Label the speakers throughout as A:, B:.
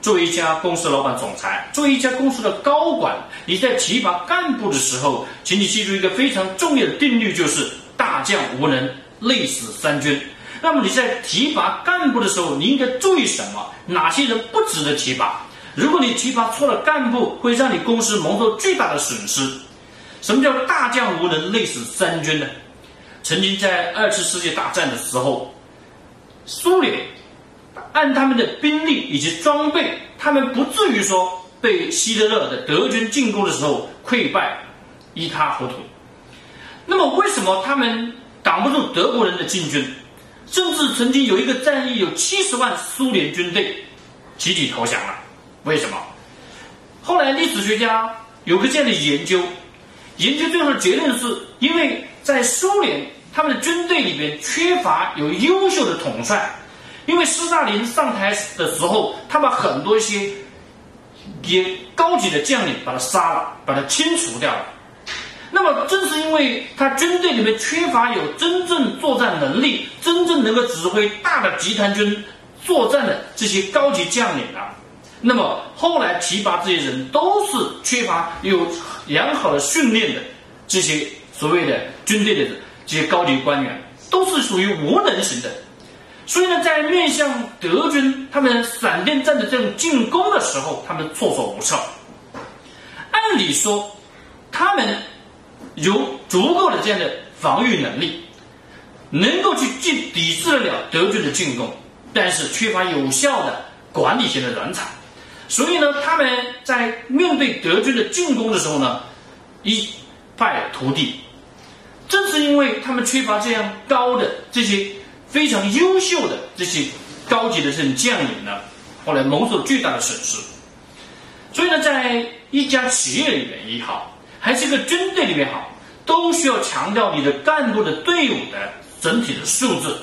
A: 作为一家公司老板、总裁，作为一家公司的高管，你在提拔干部的时候，请你记住一个非常重要的定律，就是大将无能，累死三军。那么你在提拔干部的时候，你应该注意什么？哪些人不值得提拔？如果你提拔错了干部，会让你公司蒙受巨大的损失。什么叫大将无能，累死三军呢？曾经在二次世界大战的时候，苏联按他们的兵力以及装备，他们不至于说被希特勒的德军进攻的时候溃败一塌糊涂。那么，为什么他们挡不住德国人的进军？甚至曾经有一个战役，有七十万苏联军队集体投降了。为什么？后来历史学家有个这样的研究。研究最后的结论是，因为在苏联，他们的军队里边缺乏有优秀的统帅，因为斯大林上台的时候，他把很多一些也高级的将领把他杀了，把他清除掉了。那么正是因为他军队里面缺乏有真正作战能力、真正能够指挥大的集团军作战的这些高级将领啊。那么后来提拔这些人都是缺乏有良好的训练的，这些所谓的军队的这些高级官员都是属于无能型的，所以呢，在面向德军他们闪电战的这种进攻的时候，他们措手不策。按理说，他们有足够的这样的防御能力，能够去抵抵制得了德军的进攻，但是缺乏有效的管理型的人才。所以呢，他们在面对德军的进攻的时候呢，一败涂地。正是因为他们缺乏这样高的这些非常优秀的这些高级的这种将领呢，后来蒙受巨大的损失。所以呢，在一家企业里面也好，还是一个军队里面好，都需要强调你的干部的队伍的整体的素质。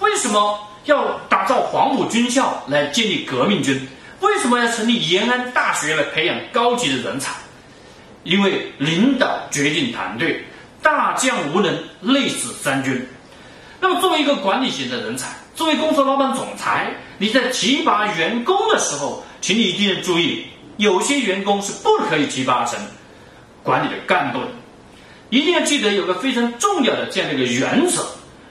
A: 为什么要打造黄埔军校来建立革命军？为什么要成立延安大学来培养高级的人才？因为领导决定团队，大将无能，累死三军。那么，作为一个管理型的人才，作为公司老板、总裁，你在提拔员工的时候，请你一定要注意，有些员工是不可以提拔成管理的干部的。一定要记得有个非常重要的这样的一个原则。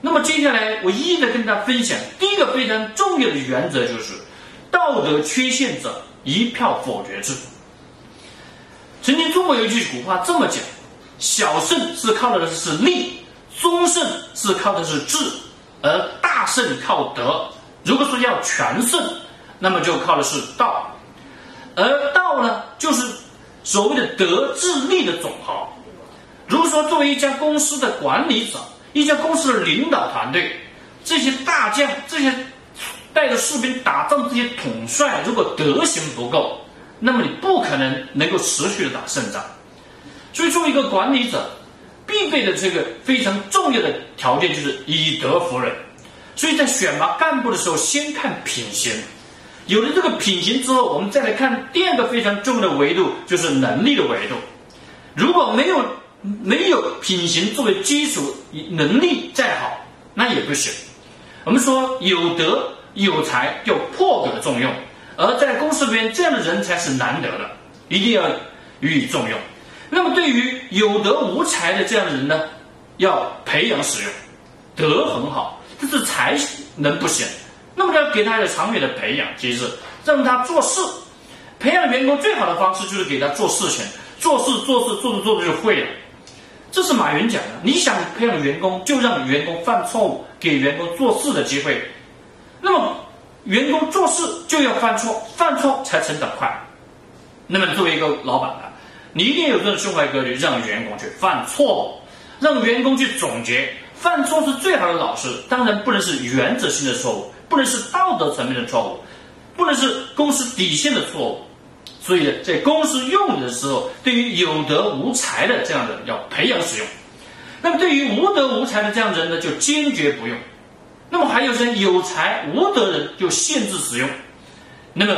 A: 那么，接下来我一一的跟大家分享，第一个非常重要的原则就是。道德缺陷者一票否决制。曾经中国有一句古话这么讲：小胜是靠的是力，中胜是靠的是智，而大胜靠德。如果说要全胜，那么就靠的是道。而道呢，就是所谓的德智力的总和。如果说作为一家公司的管理者，一家公司的领导团队，这些大将，这些。带着士兵打仗，这些统帅如果德行不够，那么你不可能能够持续的打胜仗。所以，作为一个管理者，必备的这个非常重要的条件就是以德服人。所以在选拔干部的时候，先看品行。有了这个品行之后，我们再来看第二个非常重要的维度，就是能力的维度。如果没有没有品行作为基础，能力再好，那也不行。我们说有德。有才就破格重用，而在公司里面，这样的人才是难得的，一定要予以重用。那么，对于有德无才的这样的人呢，要培养使用，德很好，但是才能不行。那么，要给他一个长远的培养机制，让他做事。培养员工最好的方式就是给他做事情，做事做事做着做着就会了。这是马云讲的。你想培养员工，就让员工犯错误，给员工做事的机会。那么，员工做事就要犯错，犯错才成长快。那么，作为一个老板呢，你一定有这种胸怀格局，让员工去犯错误，让员工去总结。犯错是最好的老师，当然不能是原则性的错误，不能是道德层面的错误。不能是公司底线的错误。所以呢，在公司用人的时候，对于有德无才的这样的要培养使用；那么对于无德无才的这样的人呢，就坚决不用。那么还有些有才无德人就限制使用。那么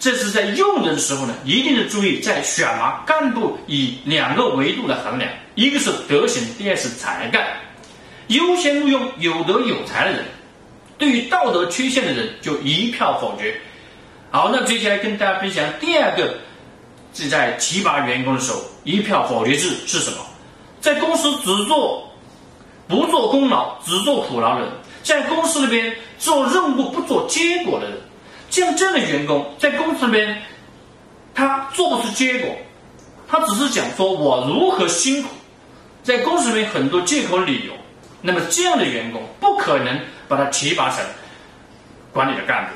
A: 这是在用人的时候呢，一定是注意在选拔干部以两个维度来衡量：一个是德行，第二是才干。优先录用有德有才的人，对于道德缺陷的人就一票否决。好，那接下来跟大家分享第二个，是在提拔员工的时候，一票否决制是什么？在公司只做不做功劳，只做苦劳的人，在公司里边做任务不做结果的人，像这样的员工，在公司里边他做不出结果，他只是讲说我如何辛苦，在公司里面很多借口理由，那么这样的员工不可能把他提拔成管理的干部。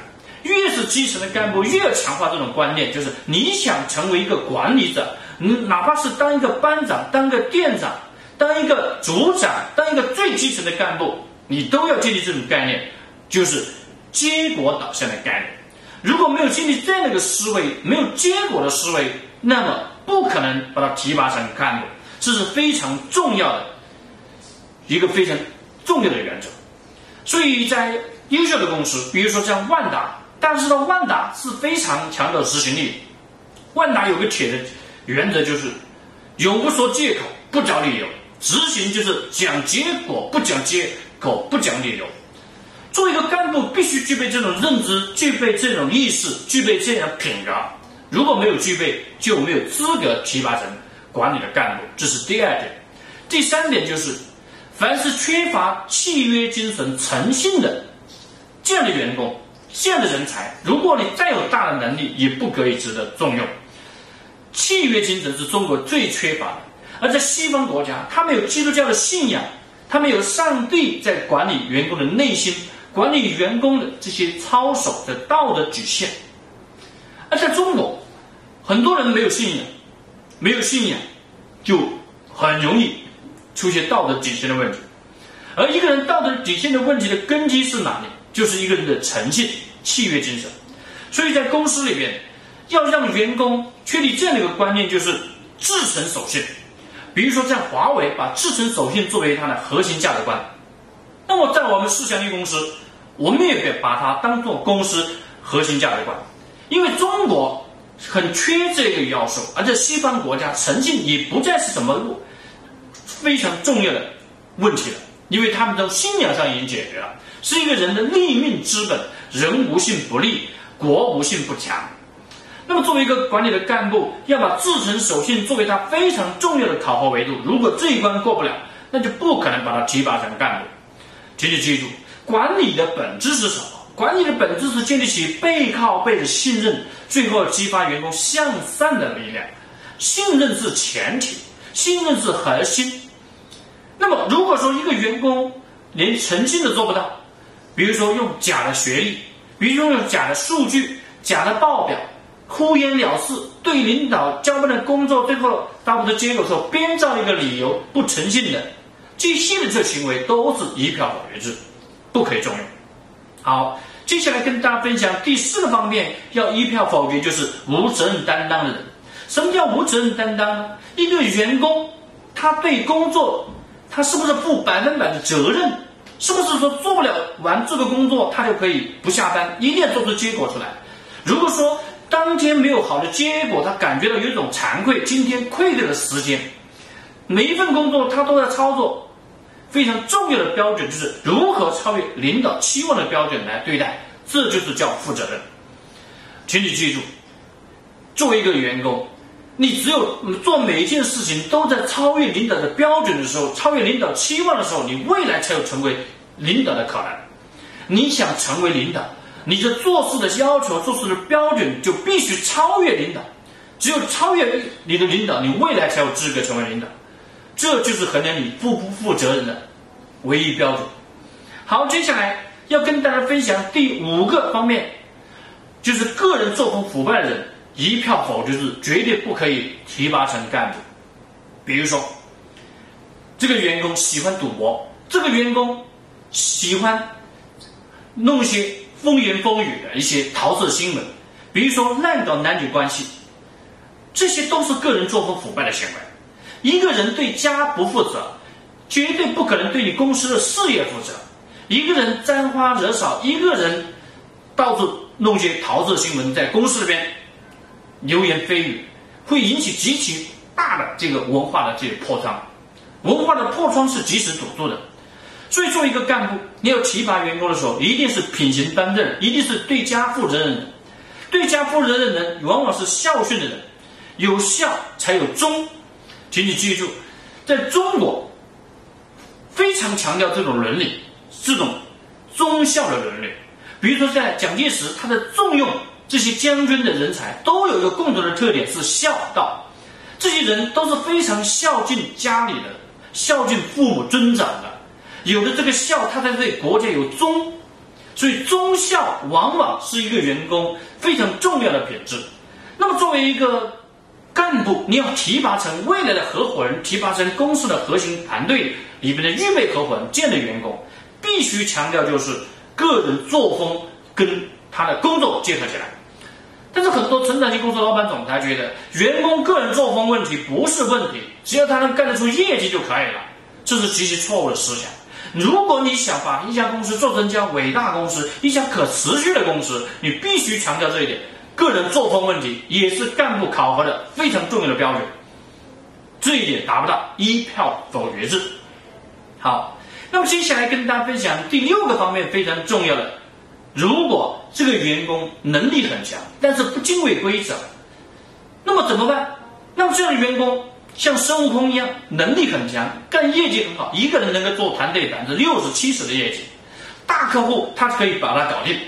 A: 越是基层的干部，越要强化这种观念，就是你想成为一个管理者，你哪怕是当一个班长、当个店长、当一个组长、当一个最基层的干部，你都要建立这种概念，就是结果导向的概念。如果没有建立这样的一个思维，没有结果的思维，那么不可能把他提拔成干部，这是非常重要的一个非常重要的原则。所以在优秀的公司，比如说像万达。但是呢，万达是非常强调执行力。万达有个铁的原则，就是永不说借口，不找理由。执行就是讲结果，不讲借口，不讲理由。做一个干部，必须具备这种认知，具备这种意识，具备这样品格。如果没有具备，就没有资格提拔成管理的干部。这是第二点。第三点就是，凡是缺乏契约精神、诚信的这样的员工。这样的人才，如果你再有大的能力，也不可以值得重用。契约精神是中国最缺乏的，而在西方国家，他们有基督教的信仰，他们有上帝在管理员工的内心，管理员工的这些操守的道德底线。而在中国，很多人没有信仰，没有信仰，就很容易出现道德底线的问题。而一个人道德底线的问题的根基是哪里？就是一个人的诚信、契约精神，所以在公司里边，要让员工确立这样的一个观念，就是至诚守信。比如说，在华为把至诚守信作为它的核心价值观，那么在我们世祥利公司，我们也把它当做公司核心价值观。因为中国很缺这个要素，而在西方国家，诚信也不再是什么非常重要的问题了，因为他们从信仰上已经解决了。是一个人的立命之本，人无信不立，国无信不强。那么，作为一个管理的干部，要把至诚守信作为他非常重要的考核维度。如果这一关过不了，那就不可能把他提拔成干部。请你记住，管理的本质是什么？管理的本质是建立起背靠背的信任，最后激发员工向上的力量。信任是前提，信任是核心。那么，如果说一个员工连诚信都做不到，比如说用假的学历，比如说用假的数据、假的报表，敷衍了事，对领导交办的工作最后达不到结果的时候，编造一个理由不诚信的，这些的这行为都是一票否决制，不可以重用。好，接下来跟大家分享第四个方面，要一票否决就是无责任担当的人。什么叫无责任担当？一个员工他对工作，他是不是负百分百的责任？是不是说做不了完这个工作，他就可以不下班？一定要做出结果出来。如果说当天没有好的结果，他感觉到有一种惭愧，今天愧对了时间。每一份工作他都在操作，非常重要的标准就是如何超越领导期望的标准来对待，这就是叫负责任。请你记住，作为一个员工，你只有做每一件事情都在超越领导的标准的时候，超越领导期望的时候，你未来才有成为。领导的可能，你想成为领导，你的做事的要求、做事的标准就必须超越领导。只有超越你的领导，你未来才有资格成为领导。这就是衡量你负不负责任的唯一标准。好，接下来要跟大家分享第五个方面，就是个人作风腐败的人，一票否决制，绝对不可以提拔成干部。比如说，这个员工喜欢赌博，这个员工。喜欢弄些风言风语的一些桃色新闻，比如说滥搞男女关系，这些都是个人作风腐败的行为。一个人对家不负责，绝对不可能对你公司的事业负责。一个人沾花惹草，一个人到处弄些桃色新闻，在公司里边流言蜚语，会引起极其大的这个文化的这个破窗。文化的破窗是及时堵住的。所以，作为一个干部，你要提拔员工的时候，一定是品行端正，一定是对家负责任的。对家负责任的人，往往是孝顺的人。有孝才有忠，请你记住，在中国非常强调这种伦理，这种忠孝的伦理。比如说，在蒋介石，他的重用这些将军的人才，都有一个共同的特点是孝道。这些人都是非常孝敬家里的，孝敬父母尊长的。有的这个孝，他在对国家有忠，所以忠孝往往是一个员工非常重要的品质。那么作为一个干部，你要提拔成未来的合伙人，提拔成公司的核心团队里面的预备合伙人这样的员工，必须强调就是个人作风跟他的工作结合起来。但是很多成长型公司老板总裁觉得，员工个人作风问题不是问题，只要他能干得出业绩就可以了，这是极其错误的思想。如果你想把一家公司做成一家伟大公司、一家可持续的公司，你必须强调这一点。个人作风问题也是干部考核的非常重要的标准。这一点达不到，一票否决制。好，那么接下来跟大家分享第六个方面非常重要的：如果这个员工能力很强，但是不敬畏规则，那么怎么办？那么这样的员工。像孙悟空一样，能力很强，干业绩很好，一个人能够做团队百分之六十、七十的业绩，大客户他可以把它搞定。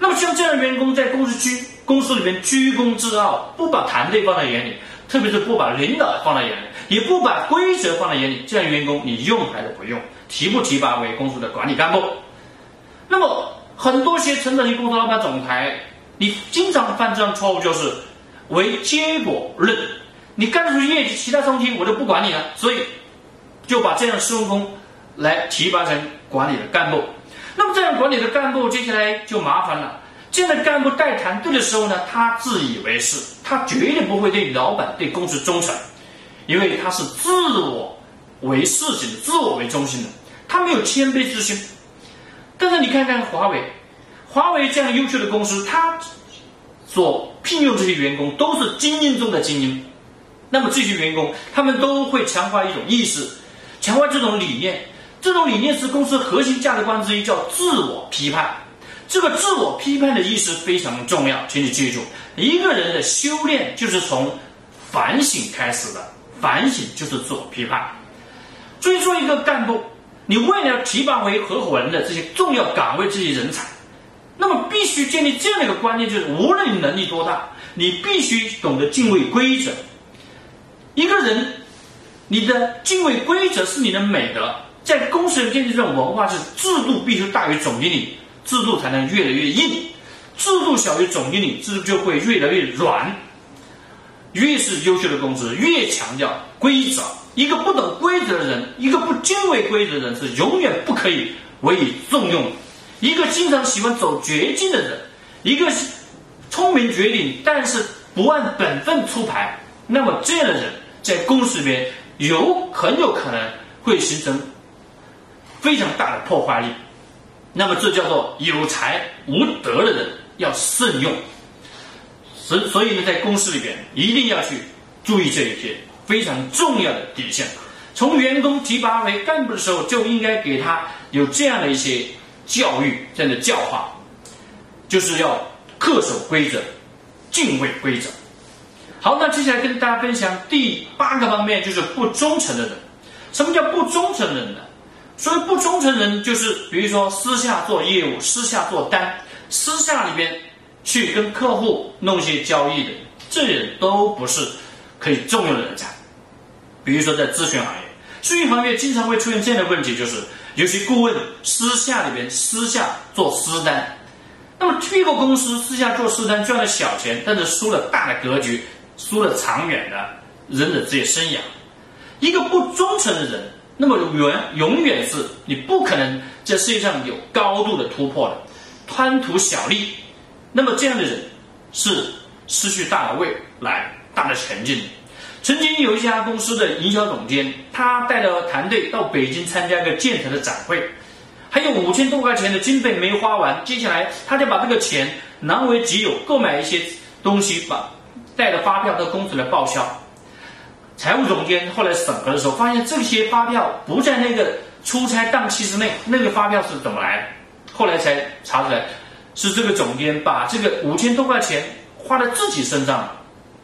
A: 那么像这样的员工，在公司区公司里面居功自傲，不把团队放在眼里，特别是不把领导放在眼里，也不把规则放在眼里，这样员工你用还是不用？提不提拔为公司的管理干部？那么很多些成长型公司老板、总裁，你经常犯这样错误，就是为结果论。你干出业绩，其他东西我就不管你了，所以就把这样孙悟空来提拔成管理的干部。那么这样管理的干部接下来就麻烦了。这样的干部带团队的时候呢，他自以为是，他绝对不会对老板、对公司忠诚，因为他是自我为事情的、自我为中心的，他没有谦卑之心。但是你看看华为，华为这样优秀的公司，他所聘用这些员工都是精英中的精英。那么这些员工，他们都会强化一种意识，强化这种理念。这种理念是公司核心价值观之一，叫自我批判。这个自我批判的意识非常重要，请你记住，一个人的修炼就是从反省开始的。反省就是自我批判。所以说，一个干部，你为了提拔为合伙人的这些重要岗位这些人才，那么必须建立这样的一个观念，就是无论你能力多大，你必须懂得敬畏规则。一个人，你的敬畏规则是你的美德。在公司里建立这种文化是制度必须大于总经理，制度才能越来越硬。制度小于总经理，制度就会越来越软。越是优秀的公司，越强调规则。一个不懂规则的人，一个不敬畏规则的人，是永远不可以委以重用。一个经常喜欢走绝境的人，一个聪明绝顶，但是不按本分出牌。那么这样的人在公司里面有很有可能会形成非常大的破坏力。那么这叫做有才无德的人要慎用。所所以呢，在公司里边一定要去注意这一些非常重要的底线。从员工提拔为干部的时候，就应该给他有这样的一些教育，这样的教化，就是要恪守规则，敬畏规则。好，那接下来跟大家分享第八个方面，就是不忠诚的人。什么叫不忠诚的人呢？所谓不忠诚人，就是比如说私下做业务、私下做单、私下里边去跟客户弄一些交易的，这些人都不是可以重用的人才。比如说在咨询行业，咨询行业经常会出现这样的问题，就是有些顾问私下里边私下做私单，那么一个公司私下做私单赚了小钱，但是输了大的格局。输了长远的人的职业生涯，一个不忠诚的人，那么永永远是你不可能在世界上有高度的突破的。贪图小利，那么这样的人是失去大的未来、大的前进的。曾经有一家公司的营销总监，他带着团队到北京参加一个建材的展会，还有五千多块钱的经费没花完，接下来他就把这个钱囊为己有，购买一些东西，把带着发票到公司来报销。财务总监后来审核的时候，发现这些发票不在那个出差档期之内，那个发票是怎么来的？后来才查出来，是这个总监把这个五千多块钱花在自己身上，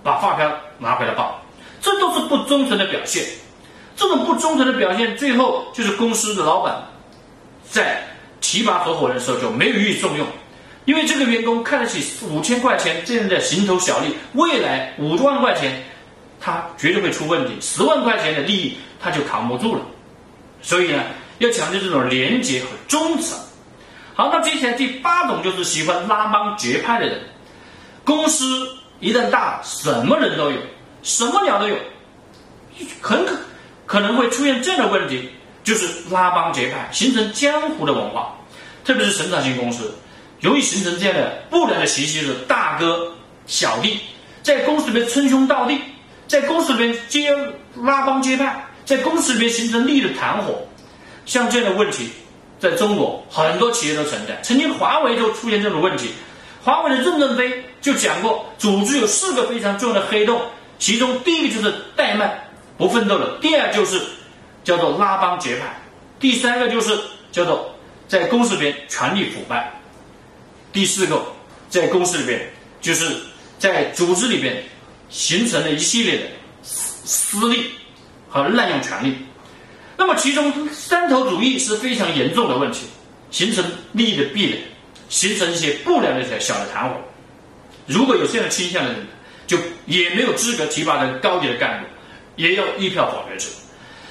A: 把发票拿回来报。这都是不忠诚的表现，这种不忠诚的表现，最后就是公司的老板在提拔合伙人的时候就没有予以重用，因为这个员工看得起五千块钱这样的蝇头小利，未来五万块钱他绝对会出问题，十万块钱的利益他就扛不住了。所以呢，要强调这种廉洁和忠诚。好，那接下来第八种就是喜欢拉帮结派的人，公司一旦大，什么人都有。什么鸟都有，很可可能会出现这样的问题，就是拉帮结派，形成江湖的文化。特别是成长型公司，容易形成这样的不良的习气，是大哥小弟在公司里面称兄道弟，在公司里面接拉帮结派，在公司里面形成利益的团伙。像这样的问题，在中国很多企业都存在。曾经华为就出现这种问题，华为的任正非就讲过，组织有四个非常重要的黑洞。其中第一个就是怠慢不奋斗的，第二就是叫做拉帮结派，第三个就是叫做在公司里边权力腐败，第四个在公司里边就是在组织里边形成了一系列的私私利和滥用权力。那么其中三头主义是非常严重的问题，形成利益的壁垒，形成一些不良的小小的团伙。如果有这样的倾向的人。就也没有资格提拔成高级的干部，也有一票否决制。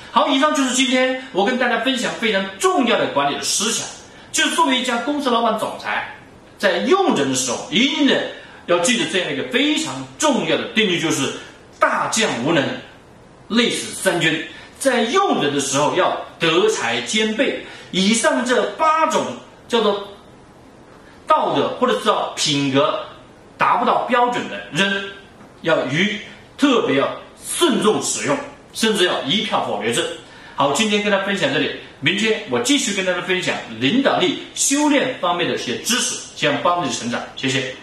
A: 好，以上就是今天我跟大家分享非常重要的管理的思想，就是作为一家公司老板、总裁，在用人的时候，一定的要记得这样一个非常重要的定律，就是大将无能，累死三军。在用人的时候要德才兼备。以上这八种叫做道德或者叫品格达不到标准的人。要予特别要慎重使用，甚至要一票否决制。好，今天跟大家分享这里，明天我继续跟大家分享领导力修炼方面的一些知识，希望帮助你成长。谢谢。